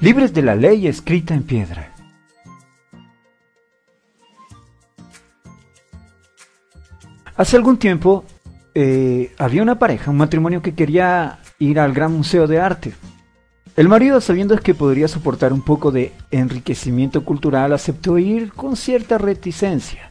libres de la ley escrita en piedra. Hace algún tiempo eh, había una pareja, un matrimonio que quería ir al Gran Museo de Arte. El marido, sabiendo que podría soportar un poco de enriquecimiento cultural, aceptó ir con cierta reticencia.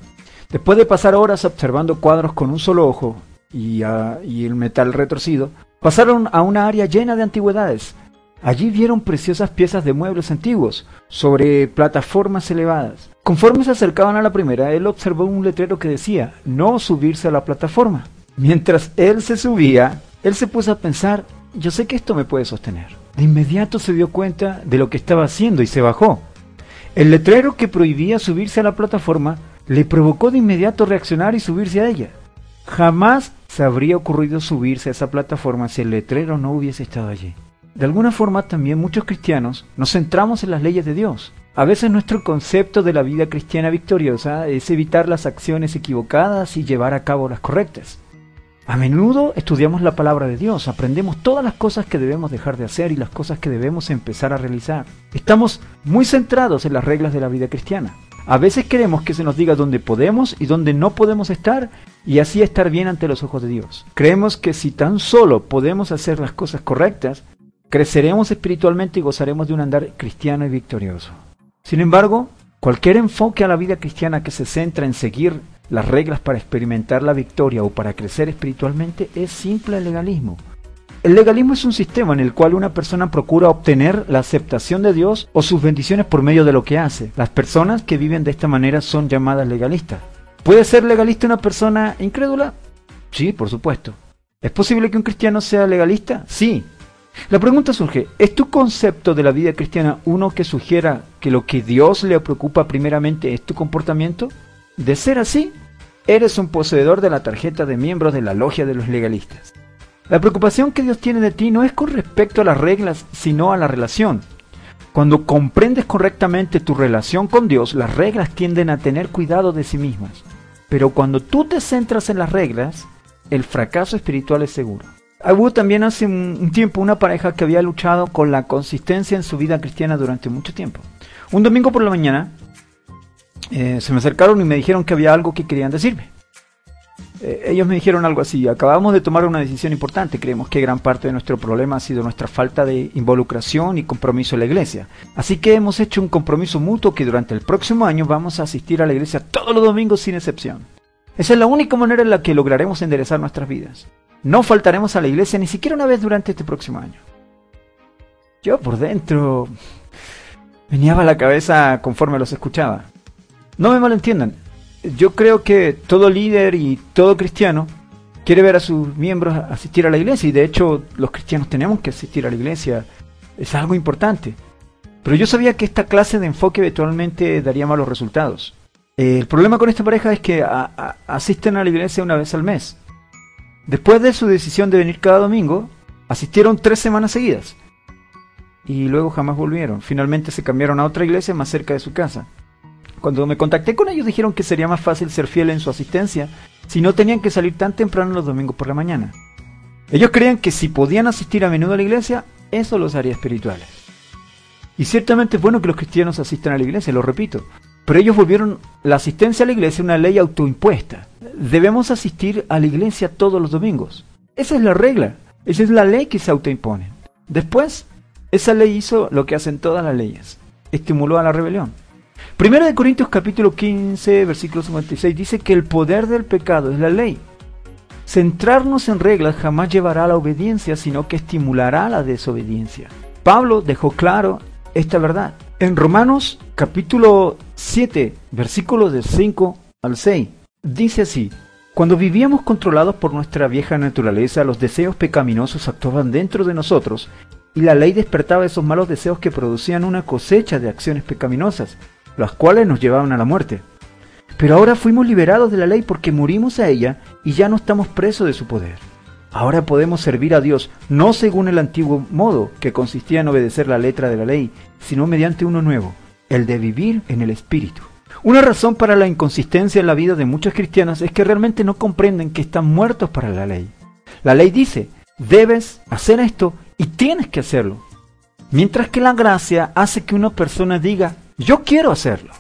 Después de pasar horas observando cuadros con un solo ojo y, ah, y el metal retorcido, pasaron a una área llena de antigüedades, Allí vieron preciosas piezas de muebles antiguos sobre plataformas elevadas. Conforme se acercaban a la primera, él observó un letrero que decía no subirse a la plataforma. Mientras él se subía, él se puso a pensar, yo sé que esto me puede sostener. De inmediato se dio cuenta de lo que estaba haciendo y se bajó. El letrero que prohibía subirse a la plataforma le provocó de inmediato reaccionar y subirse a ella. Jamás se habría ocurrido subirse a esa plataforma si el letrero no hubiese estado allí. De alguna forma también muchos cristianos nos centramos en las leyes de Dios. A veces nuestro concepto de la vida cristiana victoriosa es evitar las acciones equivocadas y llevar a cabo las correctas. A menudo estudiamos la palabra de Dios, aprendemos todas las cosas que debemos dejar de hacer y las cosas que debemos empezar a realizar. Estamos muy centrados en las reglas de la vida cristiana. A veces queremos que se nos diga dónde podemos y dónde no podemos estar y así estar bien ante los ojos de Dios. Creemos que si tan solo podemos hacer las cosas correctas, creceremos espiritualmente y gozaremos de un andar cristiano y victorioso. Sin embargo, cualquier enfoque a la vida cristiana que se centra en seguir las reglas para experimentar la victoria o para crecer espiritualmente es simple legalismo. El legalismo es un sistema en el cual una persona procura obtener la aceptación de Dios o sus bendiciones por medio de lo que hace. Las personas que viven de esta manera son llamadas legalistas. ¿Puede ser legalista una persona incrédula? Sí, por supuesto. ¿Es posible que un cristiano sea legalista? Sí, la pregunta surge, ¿es tu concepto de la vida cristiana uno que sugiera que lo que Dios le preocupa primeramente es tu comportamiento? De ser así, eres un poseedor de la tarjeta de miembros de la logia de los legalistas. La preocupación que Dios tiene de ti no es con respecto a las reglas, sino a la relación. Cuando comprendes correctamente tu relación con Dios, las reglas tienden a tener cuidado de sí mismas. Pero cuando tú te centras en las reglas, el fracaso espiritual es seguro. Hubo también hace un tiempo una pareja que había luchado con la consistencia en su vida cristiana durante mucho tiempo. Un domingo por la mañana eh, se me acercaron y me dijeron que había algo que querían decirme. Eh, ellos me dijeron algo así, acabamos de tomar una decisión importante, creemos que gran parte de nuestro problema ha sido nuestra falta de involucración y compromiso en la iglesia. Así que hemos hecho un compromiso mutuo que durante el próximo año vamos a asistir a la iglesia todos los domingos sin excepción. Esa es la única manera en la que lograremos enderezar nuestras vidas. No faltaremos a la iglesia ni siquiera una vez durante este próximo año. Yo por dentro venía a la cabeza conforme los escuchaba. No me malentiendan. Yo creo que todo líder y todo cristiano quiere ver a sus miembros asistir a la iglesia y de hecho los cristianos tenemos que asistir a la iglesia. Es algo importante. Pero yo sabía que esta clase de enfoque eventualmente daría malos resultados. El problema con esta pareja es que asisten a la iglesia una vez al mes. Después de su decisión de venir cada domingo, asistieron tres semanas seguidas. Y luego jamás volvieron. Finalmente se cambiaron a otra iglesia más cerca de su casa. Cuando me contacté con ellos dijeron que sería más fácil ser fiel en su asistencia si no tenían que salir tan temprano los domingos por la mañana. Ellos creían que si podían asistir a menudo a la iglesia, eso los haría espirituales. Y ciertamente es bueno que los cristianos asistan a la iglesia, lo repito, pero ellos volvieron la asistencia a la iglesia una ley autoimpuesta debemos asistir a la iglesia todos los domingos. Esa es la regla, esa es la ley que se autoimpone. Después, esa ley hizo lo que hacen todas las leyes, estimuló a la rebelión. Primero de Corintios capítulo 15, versículo 56 dice que el poder del pecado es la ley. Centrarnos en reglas jamás llevará a la obediencia, sino que estimulará la desobediencia. Pablo dejó claro esta verdad. En Romanos capítulo 7, versículos de 5 al 6, Dice así, Cuando vivíamos controlados por nuestra vieja naturaleza, los deseos pecaminosos actuaban dentro de nosotros y la ley despertaba esos malos deseos que producían una cosecha de acciones pecaminosas, las cuales nos llevaban a la muerte. Pero ahora fuimos liberados de la ley porque murimos a ella y ya no estamos presos de su poder. Ahora podemos servir a Dios no según el antiguo modo, que consistía en obedecer la letra de la ley, sino mediante uno nuevo, el de vivir en el Espíritu. Una razón para la inconsistencia en la vida de muchos cristianos es que realmente no comprenden que están muertos para la ley. La ley dice, debes hacer esto y tienes que hacerlo. Mientras que la gracia hace que una persona diga, yo quiero hacerlo.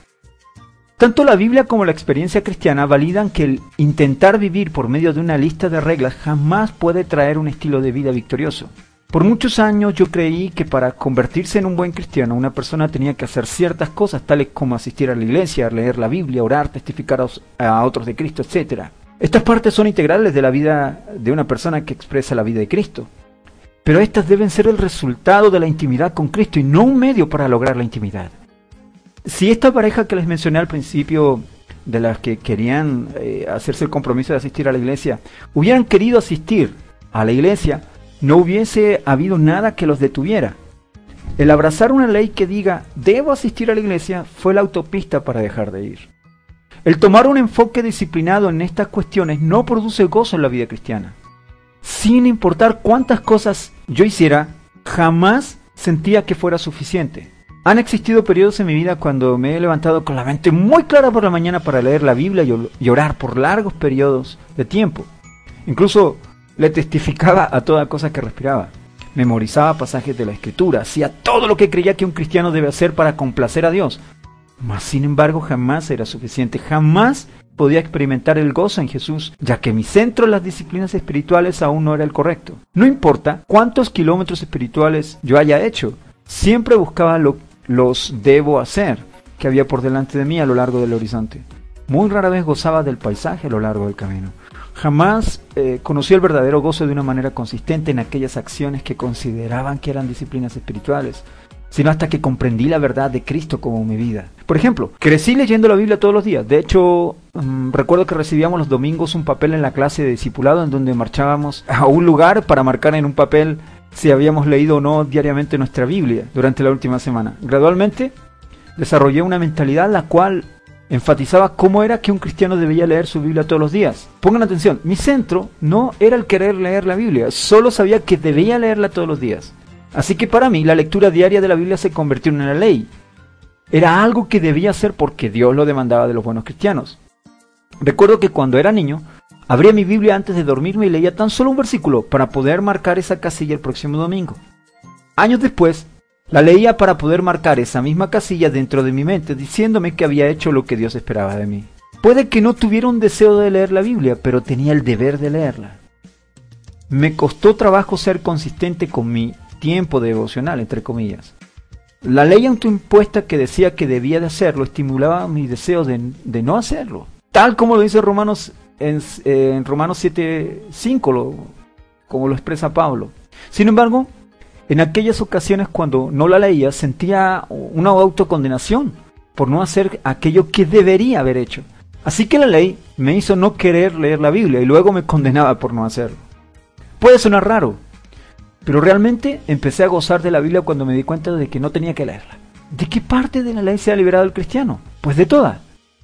Tanto la Biblia como la experiencia cristiana validan que el intentar vivir por medio de una lista de reglas jamás puede traer un estilo de vida victorioso. Por muchos años yo creí que para convertirse en un buen cristiano una persona tenía que hacer ciertas cosas tales como asistir a la iglesia, leer la Biblia, orar, testificar a otros de Cristo, etc. Estas partes son integrales de la vida de una persona que expresa la vida de Cristo. Pero estas deben ser el resultado de la intimidad con Cristo y no un medio para lograr la intimidad si esta pareja que les mencioné al principio, de las que querían eh, hacerse el compromiso de asistir a la iglesia, hubieran querido asistir a la iglesia, no hubiese habido nada que los detuviera. El abrazar una ley que diga debo asistir a la iglesia fue la autopista para dejar de ir. El tomar un enfoque disciplinado en estas cuestiones no produce gozo en la vida cristiana. Sin importar cuántas cosas yo hiciera, jamás sentía que fuera suficiente. Han existido periodos en mi vida cuando me he levantado con la mente muy clara por la mañana para leer la Biblia y orar por largos periodos de tiempo. Incluso le testificaba a toda cosa que respiraba. Memorizaba pasajes de la Escritura, hacía todo lo que creía que un cristiano debe hacer para complacer a Dios. Mas sin embargo jamás era suficiente, jamás podía experimentar el gozo en Jesús, ya que mi centro en las disciplinas espirituales aún no era el correcto. No importa cuántos kilómetros espirituales yo haya hecho, siempre buscaba lo los debo hacer que había por delante de mí a lo largo del horizonte. Muy rara vez gozaba del paisaje a lo largo del camino. Jamás eh, conocí el verdadero gozo de una manera consistente en aquellas acciones que consideraban que eran disciplinas espirituales, sino hasta que comprendí la verdad de Cristo como mi vida. Por ejemplo, crecí leyendo la Biblia todos los días. De hecho, mm, recuerdo que recibíamos los domingos un papel en la clase de discipulado en donde marchábamos a un lugar para marcar en un papel si habíamos leído o no diariamente nuestra Biblia durante la última semana. Gradualmente desarrollé una mentalidad la cual enfatizaba cómo era que un cristiano debía leer su Biblia todos los días. Pongan atención, mi centro no era el querer leer la Biblia, solo sabía que debía leerla todos los días. Así que para mí la lectura diaria de la Biblia se convirtió en una ley. Era algo que debía hacer porque Dios lo demandaba de los buenos cristianos. Recuerdo que cuando era niño Abría mi Biblia antes de dormirme y leía tan solo un versículo para poder marcar esa casilla el próximo domingo. Años después, la leía para poder marcar esa misma casilla dentro de mi mente, diciéndome que había hecho lo que Dios esperaba de mí. Puede que no tuviera un deseo de leer la Biblia, pero tenía el deber de leerla. Me costó trabajo ser consistente con mi tiempo devocional, entre comillas. La ley autoimpuesta que decía que debía de hacerlo estimulaba mi deseo de, de no hacerlo. Tal como lo dice Romanos en, en Romanos 7.5, como lo expresa Pablo. Sin embargo, en aquellas ocasiones cuando no la leía sentía una autocondenación por no hacer aquello que debería haber hecho. Así que la ley me hizo no querer leer la Biblia y luego me condenaba por no hacerlo. Puede sonar raro, pero realmente empecé a gozar de la Biblia cuando me di cuenta de que no tenía que leerla. ¿De qué parte de la ley se ha liberado el cristiano? Pues de toda.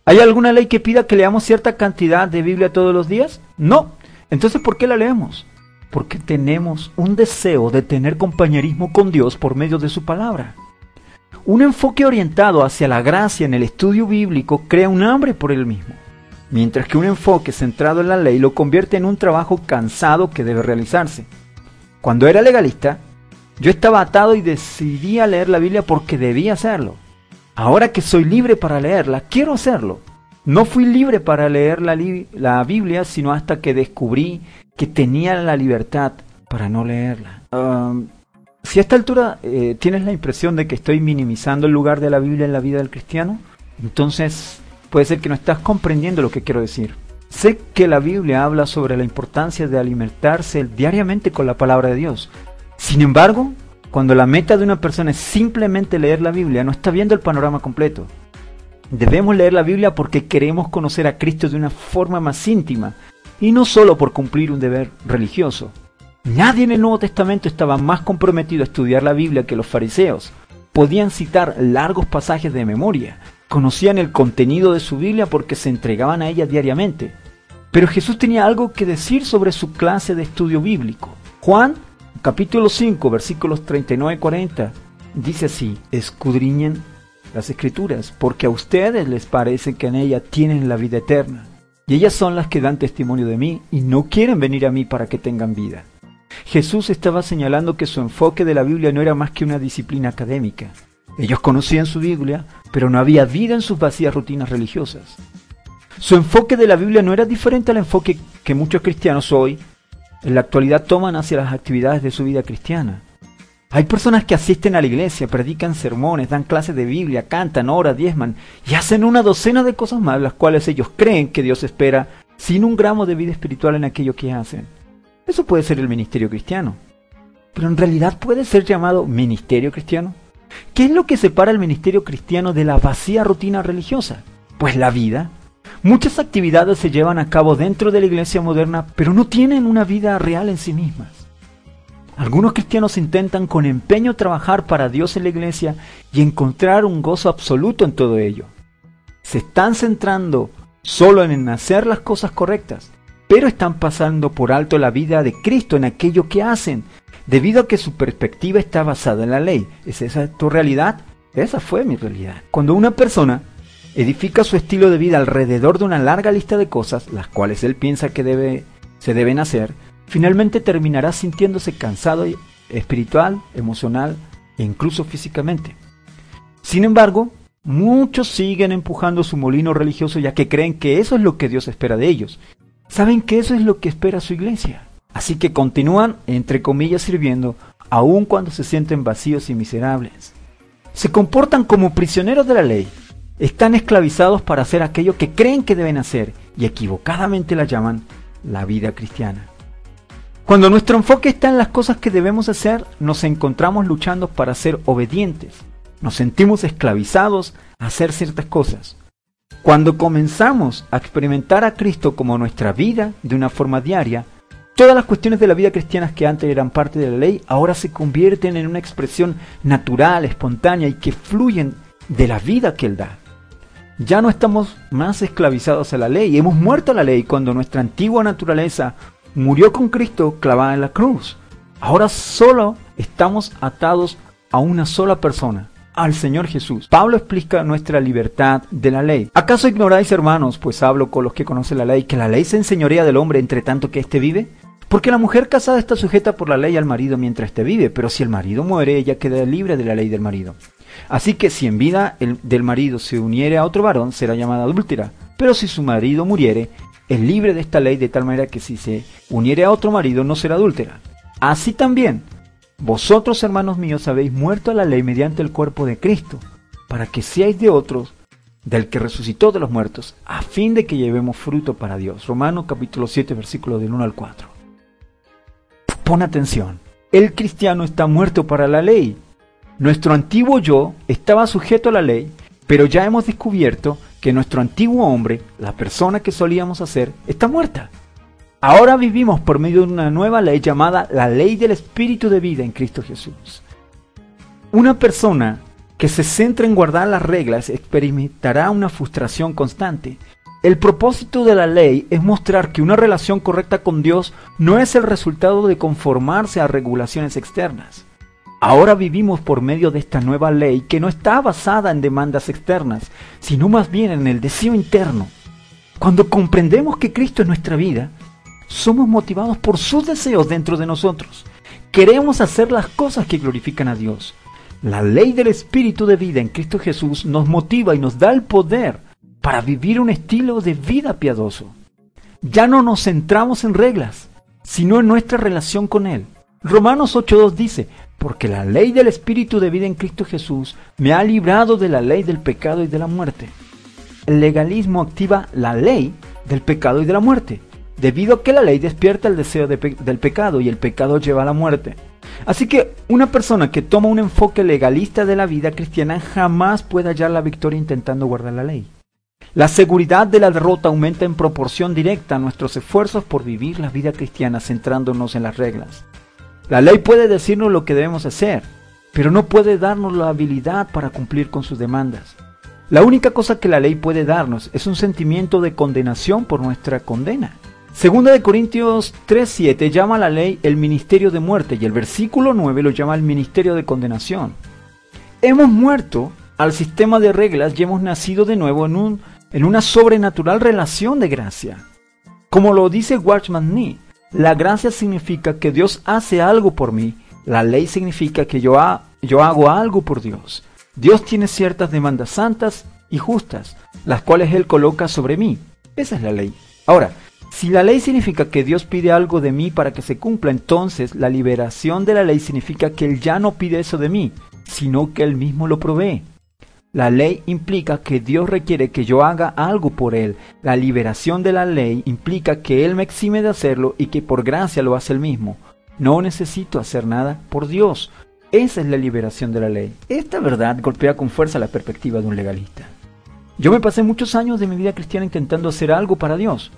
¿Hay alguna ley que pida que leamos cierta cantidad de Biblia todos los días? No. Entonces, ¿por qué la leemos? Porque tenemos un deseo de tener compañerismo con Dios por medio de su palabra. Un enfoque orientado hacia la gracia en el estudio bíblico crea un hambre por él mismo, mientras que un enfoque centrado en la ley lo convierte en un trabajo cansado que debe realizarse. Cuando era legalista, yo estaba atado y decidía leer la Biblia porque debía hacerlo. Ahora que soy libre para leerla, quiero hacerlo. No fui libre para leer la, Biblia, sino hasta que descubrí que tenía la libertad para no leerla. si a esta altura eh, tienes la impresión de que estoy minimizando el lugar de la Biblia en la vida del cristiano, entonces puede ser que no estás comprendiendo lo que quiero decir. Sé que la Biblia habla sobre la importancia de alimentarse diariamente con la palabra de Dios. Sin embargo, cuando la meta de una persona es simplemente leer la Biblia, no está viendo el panorama completo. Debemos leer la Biblia porque queremos conocer a Cristo de una forma más íntima, y no solo por cumplir un deber religioso. Nadie en el Nuevo Testamento estaba más comprometido a estudiar la Biblia que los fariseos. Podían citar largos pasajes de memoria, conocían el contenido de su Biblia porque se entregaban a ella diariamente. Pero Jesús tenía algo que decir sobre su clase de estudio bíblico. Juan, capítulo 5, versículos 39 y 40, dice así, escudriñen las escrituras, porque a ustedes les parece que en ellas tienen la vida eterna. Y ellas son las que dan testimonio de mí y no quieren venir a mí para que tengan vida. Jesús estaba señalando que su enfoque de la Biblia no era más que una disciplina académica. Ellos conocían su Biblia, pero no había vida en sus vacías rutinas religiosas. Su enfoque de la Biblia no era diferente al enfoque que muchos cristianos hoy en la actualidad toman hacia las actividades de su vida cristiana. Hay personas que asisten a la iglesia, predican sermones, dan clases de Biblia, cantan, oran, diezman y hacen una docena de cosas más, las cuales ellos creen que Dios espera sin un gramo de vida espiritual en aquello que hacen. Eso puede ser el ministerio cristiano. Pero en realidad puede ser llamado ministerio cristiano. ¿Qué es lo que separa el ministerio cristiano de la vacía rutina religiosa? Pues la vida. Muchas actividades se llevan a cabo dentro de la iglesia moderna, pero no tienen una vida real en sí mismas. Algunos cristianos intentan con empeño trabajar para Dios en la iglesia y encontrar un gozo absoluto en todo ello. Se están centrando solo en hacer las cosas correctas, pero están pasando por alto la vida de Cristo en aquello que hacen, debido a que su perspectiva está basada en la ley. ¿Es esa tu realidad? Esa fue mi realidad. Cuando una persona edifica su estilo de vida alrededor de una larga lista de cosas, las cuales él piensa que se deben hacer, finalmente terminará sintiéndose cansado espiritual, emocional e incluso físicamente. Sin embargo, muchos siguen empujando su molino religioso ya que creen que eso es lo que Dios espera de ellos. Saben que eso es lo que espera su iglesia. Así que continúan, entre comillas, sirviendo, aun cuando se sienten vacíos y miserables. Se comportan como prisioneros de la ley. Están esclavizados para hacer aquello que creen que deben hacer y equivocadamente la llaman la vida cristiana. Cuando nuestro enfoque está en las cosas que debemos hacer, nos encontramos luchando para ser obedientes. Nos sentimos esclavizados a hacer ciertas cosas. Cuando comenzamos a experimentar a Cristo como nuestra vida de una forma diaria, todas las cuestiones de la vida cristiana que antes eran parte de la ley ahora se convierten en una expresión natural, espontánea y que fluyen de la vida que Él da. Ya no estamos más esclavizados a la ley, hemos muerto a la ley cuando nuestra antigua naturaleza murió con Cristo clavada en la cruz. Ahora solo estamos atados a una sola persona, al Señor Jesús. Pablo explica nuestra libertad de la ley. ¿Acaso ignoráis, hermanos, pues hablo con los que conocen la ley, que la ley se enseñorea del hombre entre tanto que éste vive? Porque la mujer casada está sujeta por la ley al marido mientras éste vive, pero si el marido muere, ella queda libre de la ley del marido. Así que si en vida el del marido se uniere a otro varón, será llamada adúltera. Pero si su marido muriere, es libre de esta ley de tal manera que si se uniere a otro marido no será adúltera. Así también, vosotros hermanos míos habéis muerto a la ley mediante el cuerpo de Cristo, para que seáis de otros, del que resucitó de los muertos, a fin de que llevemos fruto para Dios. Romanos capítulo 7 versículo del 1 al 4. Pon atención, el cristiano está muerto para la ley. Nuestro antiguo yo estaba sujeto a la ley, pero ya hemos descubierto que nuestro antiguo hombre, la persona que solíamos hacer, está muerta. Ahora vivimos por medio de una nueva ley llamada la ley del espíritu de vida en Cristo Jesús. Una persona que se centra en guardar las reglas experimentará una frustración constante. El propósito de la ley es mostrar que una relación correcta con Dios no es el resultado de conformarse a regulaciones externas. Ahora vivimos por medio de esta nueva ley que no está basada en demandas externas, sino más bien en el deseo interno. Cuando comprendemos que Cristo es nuestra vida, somos motivados por sus deseos dentro de nosotros. Queremos hacer las cosas que glorifican a Dios. La ley del Espíritu de vida en Cristo Jesús nos motiva y nos da el poder para vivir un estilo de vida piadoso. Ya no nos centramos en reglas, sino en nuestra relación con Él. Romanos 8.2 dice, porque la ley del Espíritu de vida en Cristo Jesús me ha librado de la ley del pecado y de la muerte. El legalismo activa la ley del pecado y de la muerte, debido a que la ley despierta el deseo del pecado y el pecado lleva a la muerte. Así que una persona que toma un enfoque legalista de la vida cristiana jamás puede hallar la victoria intentando guardar la ley. La seguridad de la derrota aumenta en proporción directa a nuestros esfuerzos por vivir la vida cristiana centrándonos en las reglas. La ley puede decirnos lo que debemos hacer, pero no puede darnos la habilidad para cumplir con sus demandas. La única cosa que la ley puede darnos es un sentimiento de condenación por nuestra condena. Segunda de Corintios 3:7 llama a la ley el ministerio de muerte y el versículo 9 lo llama el ministerio de condenación. Hemos muerto al sistema de reglas y hemos nacido de nuevo en, un, en una sobrenatural relación de gracia. Como lo dice Watchman Nee, la gracia significa que Dios hace algo por mí, la ley significa que yo, yo hago algo por Dios. Dios tiene ciertas demandas santas y justas, las cuales Él coloca sobre mí. Esa es la ley. Ahora, si la ley significa que Dios pide algo de mí para que se cumpla, entonces la liberación de la ley significa que Él ya no pide eso de mí, sino que Él mismo lo provee. La ley implica que Dios requiere que yo haga algo por Él. La liberación de la ley implica que Él me exime de hacerlo y que por gracia lo hace Él mismo. No necesito hacer nada por Dios. Esa es la liberación de la ley. Esta verdad golpea con fuerza la perspectiva de un legalista. Yo me pasé muchos años de mi vida cristiana intentando hacer algo para Dios.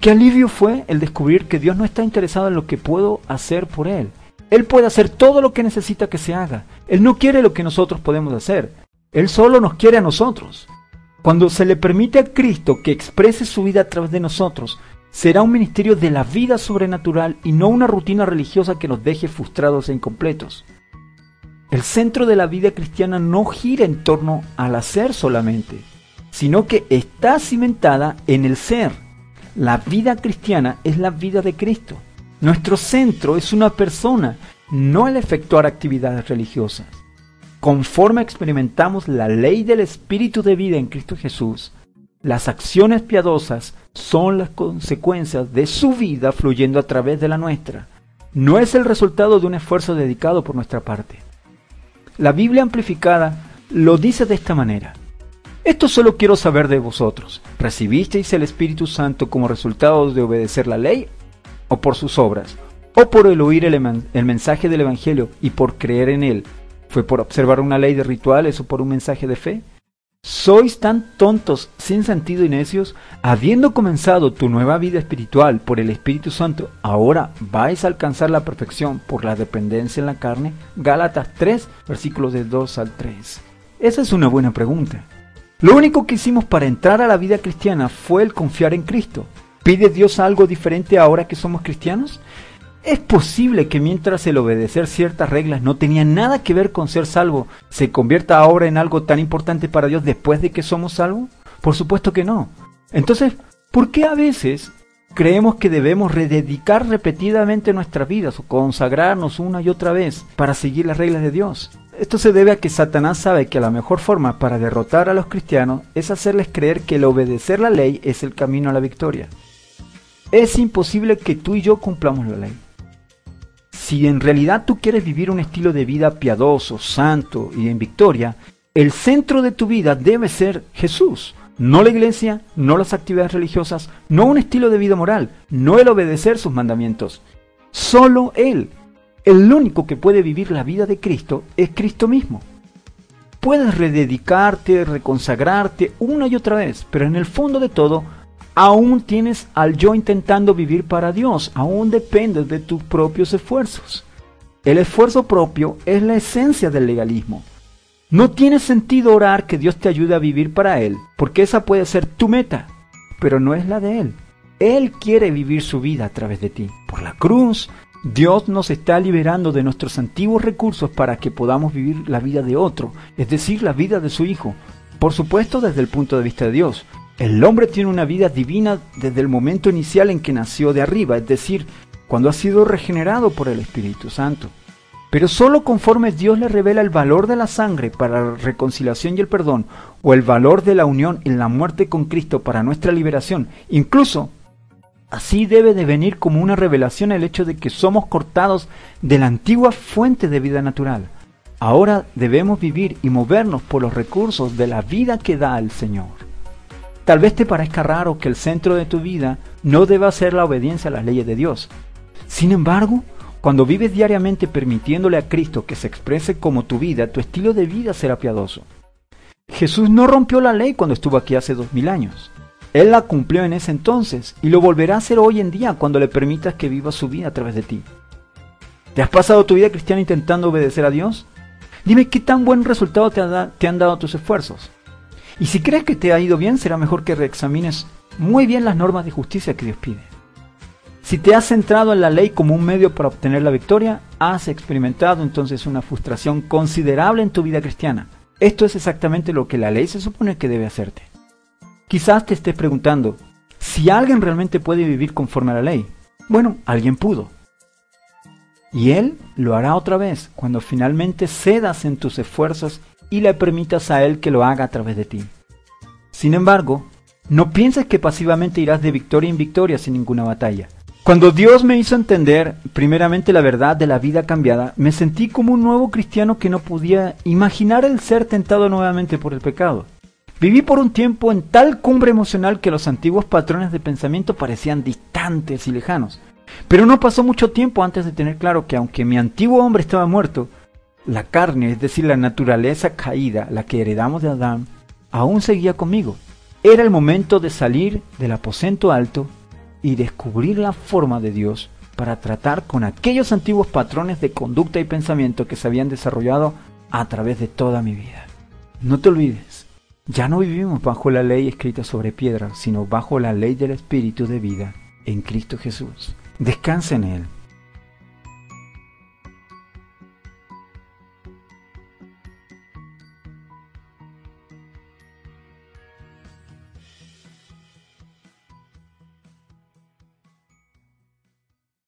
Qué alivio fue el descubrir que Dios no está interesado en lo que puedo hacer por Él. Él puede hacer todo lo que necesita que se haga. Él no quiere lo que nosotros podemos hacer. Él solo nos quiere a nosotros. Cuando se le permite a Cristo que exprese su vida a través de nosotros, será un ministerio de la vida sobrenatural y no una rutina religiosa que nos deje frustrados e incompletos. El centro de la vida cristiana no gira en torno al hacer solamente, sino que está cimentada en el ser. La vida cristiana es la vida de Cristo. Nuestro centro es una persona, no el efectuar actividades religiosas. Conforme experimentamos la ley del Espíritu de vida en Cristo Jesús, las acciones piadosas son las consecuencias de su vida fluyendo a través de la nuestra. No es el resultado de un esfuerzo dedicado por nuestra parte. La Biblia amplificada lo dice de esta manera. Esto solo quiero saber de vosotros. ¿Recibisteis el Espíritu Santo como resultado de obedecer la ley o por sus obras? ¿O por el oír el, el, mensaje del Evangelio y por creer en él? ¿Fue por observar una ley de rituales o por un mensaje de fe? ¿Sois tan tontos, sin sentido y necios? Habiendo comenzado tu nueva vida espiritual por el Espíritu Santo, ¿ahora vais a alcanzar la perfección por la dependencia en la carne? Gálatas 3, versículos de 2 al 3. Esa es una buena pregunta. Lo único que hicimos para entrar a la vida cristiana fue el confiar en Cristo. ¿Pide Dios algo diferente ahora que somos cristianos? ¿Es posible que mientras el obedecer ciertas reglas no tenía nada que ver con ser salvo, se convierta ahora en algo tan importante para Dios después de que somos salvos? Por supuesto que no. Entonces, ¿por qué a veces creemos que debemos rededicar repetidamente nuestras vidas o consagrarnos una y otra vez para seguir las reglas de Dios? Esto se debe a que Satanás sabe que la mejor forma para derrotar a los cristianos es hacerles creer que el obedecer la ley es el camino a la victoria. Es imposible que tú y yo cumplamos la ley. Si en realidad tú quieres vivir un estilo de vida piadoso, santo y en victoria, el centro de tu vida debe ser Jesús, no la iglesia, no las actividades religiosas, no un estilo de vida moral, no el obedecer sus mandamientos. Solo Él el único que puede vivir la vida de Cristo es Cristo mismo. Puedes rededicarte, reconsagrarte una y otra vez, pero en el fondo de todo, aún tienes al yo intentando vivir para Dios, aún dependes de tus propios esfuerzos. El esfuerzo propio es la esencia del legalismo. No tiene sentido orar que Dios te ayude a vivir para Él, porque esa puede ser tu meta, pero no es la de Él. Él quiere vivir su vida a través de ti, por la cruz, Dios nos está liberando de nuestros antiguos recursos para que podamos vivir la vida de otro, es decir, la vida de su Hijo. Por supuesto, desde el punto de vista de Dios. El hombre tiene una vida divina desde el momento inicial en que nació de arriba, es decir, cuando ha sido regenerado por el Espíritu Santo. Pero solo conforme Dios le revela el valor de la sangre para la reconciliación y el perdón, o el valor de la unión en la muerte con Cristo para nuestra liberación, incluso Así debe de venir como una revelación el hecho de que somos cortados de la antigua fuente de vida natural. Ahora debemos vivir y movernos por los recursos de la vida que da el Señor. Tal vez te parezca raro que el centro de tu vida no deba ser la obediencia a las leyes de Dios. Sin embargo, cuando vives diariamente permitiéndole a Cristo que se exprese como tu vida, tu estilo de vida será piadoso. Jesús no rompió la ley cuando estuvo aquí hace dos mil años. Él la cumplió en ese entonces y lo volverá a hacer hoy en día cuando le permitas que viva su vida a través de ti. ¿Te has pasado tu vida cristiana intentando obedecer a Dios? Dime qué tan buen resultado te, han dado tus esfuerzos. Y si crees que te ha ido bien, será mejor que reexamines muy bien las normas de justicia que Dios pide. Si te has centrado en la ley como un medio para obtener la victoria, has experimentado entonces una frustración considerable en tu vida cristiana. Esto es exactamente lo que la ley se supone que debe hacerte. Quizás te estés preguntando, si alguien realmente puede vivir conforme a la ley. Bueno, alguien pudo. Y Él lo hará otra vez cuando finalmente cedas en tus esfuerzos y le permitas a Él que lo haga a través de ti. Sin embargo, no pienses que pasivamente irás de victoria en victoria sin ninguna batalla. Cuando Dios me hizo entender primeramente la verdad de la vida cambiada, me sentí como un nuevo cristiano que no podía imaginar el ser tentado nuevamente por el pecado. Viví por un tiempo en tal cumbre emocional que los antiguos patrones de pensamiento parecían distantes y lejanos. Pero no pasó mucho tiempo antes de tener claro que aunque mi antiguo hombre estaba muerto, la carne, es decir, la naturaleza caída, la que heredamos de Adán, aún seguía conmigo. Era el momento de salir del aposento alto y descubrir la forma de Dios para tratar con aquellos antiguos patrones de conducta y pensamiento que se habían desarrollado a través de toda mi vida. No te olvides, ya no vivimos bajo la ley escrita sobre piedra, sino bajo la ley del Espíritu de vida en Cristo Jesús. Descansa en Él